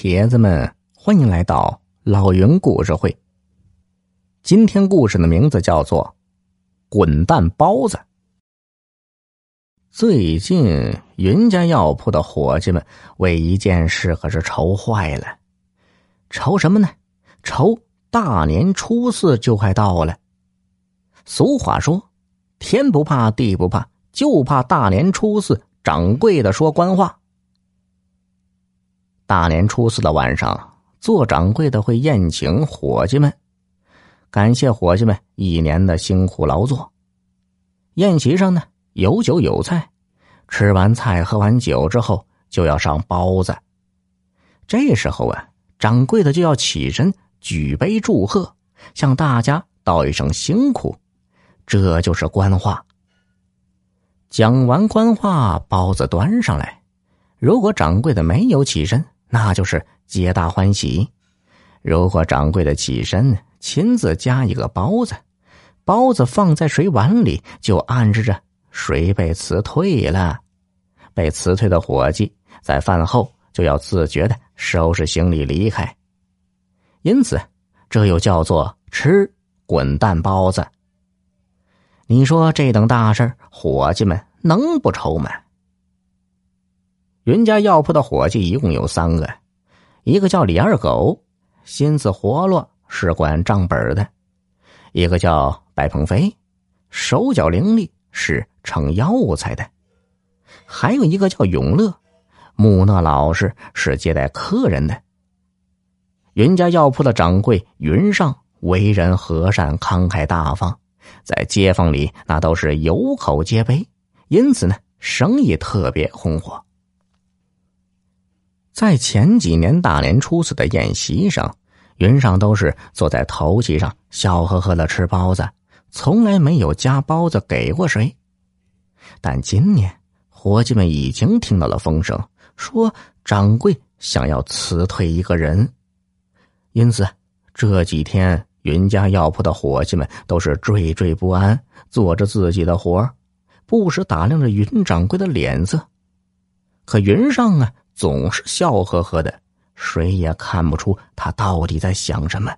铁子们，欢迎来到老云故事会。今天故事的名字叫做《滚蛋包子》。最近云家药铺的伙计们为一件事可是愁坏了，愁什么呢？愁大年初四就快到了。俗话说：“天不怕地不怕，就怕大年初四掌柜的说官话。”大年初四的晚上，做掌柜的会宴请伙计们，感谢伙计们一年的辛苦劳作。宴席上呢，有酒有菜，吃完菜喝完酒之后，就要上包子。这时候啊，掌柜的就要起身举杯祝贺，向大家道一声辛苦，这就是官话。讲完官话，包子端上来，如果掌柜的没有起身。那就是皆大欢喜。如果掌柜的起身亲自夹一个包子，包子放在谁碗里，就暗示着谁被辞退了。被辞退的伙计在饭后就要自觉的收拾行李离开。因此，这又叫做吃滚蛋包子。你说这等大事伙计们能不愁吗？云家药铺的伙计一共有三个，一个叫李二狗，心思活络，是管账本的；一个叫白鹏飞，手脚伶俐，是盛药材的；还有一个叫永乐，木讷老实，是接待客人的。云家药铺的掌柜云上为人和善、慷慨大方，在街坊里那都是有口皆碑，因此呢，生意特别红火。在前几年大年初四的宴席上，云上都是坐在头席上，笑呵呵的吃包子，从来没有夹包子给过谁。但今年，伙计们已经听到了风声，说掌柜想要辞退一个人，因此这几天云家药铺的伙计们都是惴惴不安，做着自己的活不时打量着云掌柜的脸色。可云上啊。总是笑呵呵的，谁也看不出他到底在想什么。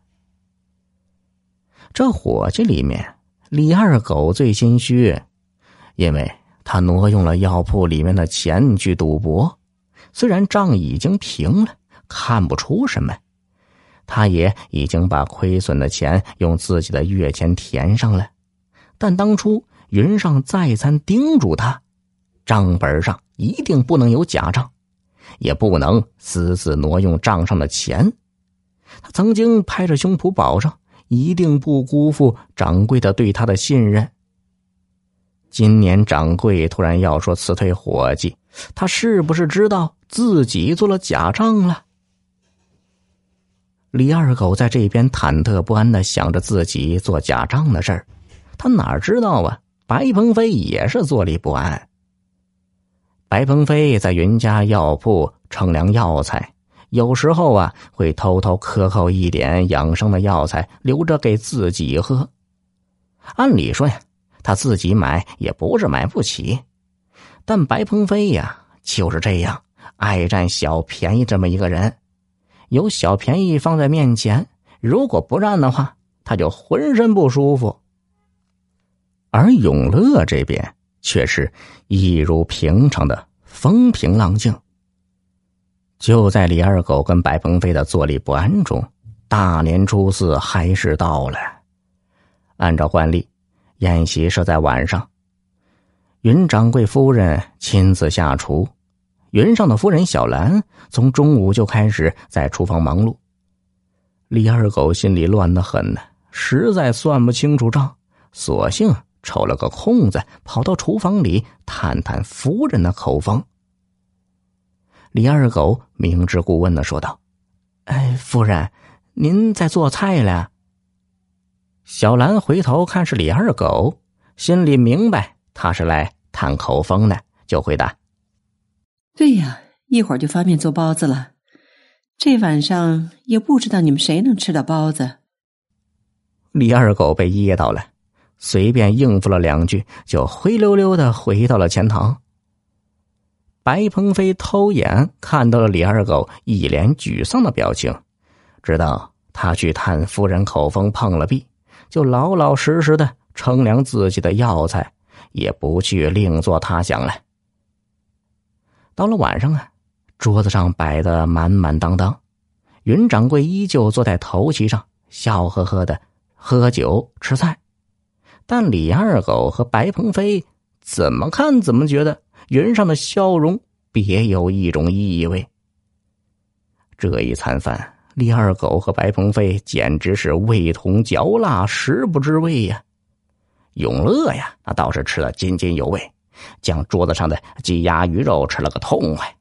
这伙计里面，李二狗最心虚，因为他挪用了药铺里面的钱去赌博，虽然账已经平了，看不出什么，他也已经把亏损的钱用自己的月钱填上了，但当初云上再三叮嘱他，账本上一定不能有假账。也不能私自挪用账上的钱，他曾经拍着胸脯保证，一定不辜负掌柜的对他的信任。今年掌柜突然要说辞退伙计，他是不是知道自己做了假账了？李二狗在这边忐忑不安的想着自己做假账的事儿，他哪知道啊？白鹏飞也是坐立不安。白鹏飞在云家药铺称量药材，有时候啊会偷偷克扣一点养生的药材，留着给自己喝。按理说呀，他自己买也不是买不起，但白鹏飞呀就是这样爱占小便宜这么一个人。有小便宜放在面前，如果不占的话，他就浑身不舒服。而永乐这边。却是一如平常的风平浪静。就在李二狗跟白鹏飞的坐立不安中，大年初四还是到了。按照惯例，宴席设在晚上。云掌柜夫人亲自下厨，云上的夫人小兰从中午就开始在厨房忙碌。李二狗心里乱得很呢，实在算不清楚账，索性。抽了个空子，跑到厨房里探探夫人的口风。李二狗明知故问的说道：“哎，夫人，您在做菜了？”小兰回头看是李二狗，心里明白他是来探口风的，就回答：“对呀，一会儿就发面做包子了。这晚上也不知道你们谁能吃到包子。”李二狗被噎到了。随便应付了两句，就灰溜溜的回到了钱塘。白鹏飞偷眼看到了李二狗一脸沮丧的表情，知道他去探夫人口风碰了壁，就老老实实的称量自己的药材，也不去另作他想了。到了晚上啊，桌子上摆的满满当当，云掌柜依旧坐在头席上，笑呵呵的喝酒吃菜，但李二狗和白鹏飞怎么看怎么觉得。云上的笑容别有一种意味。这一餐饭，李二狗和白鹏飞简直是味同嚼蜡，食不知味呀。永乐呀，那倒是吃的津津有味，将桌子上的鸡鸭鱼肉吃了个痛快。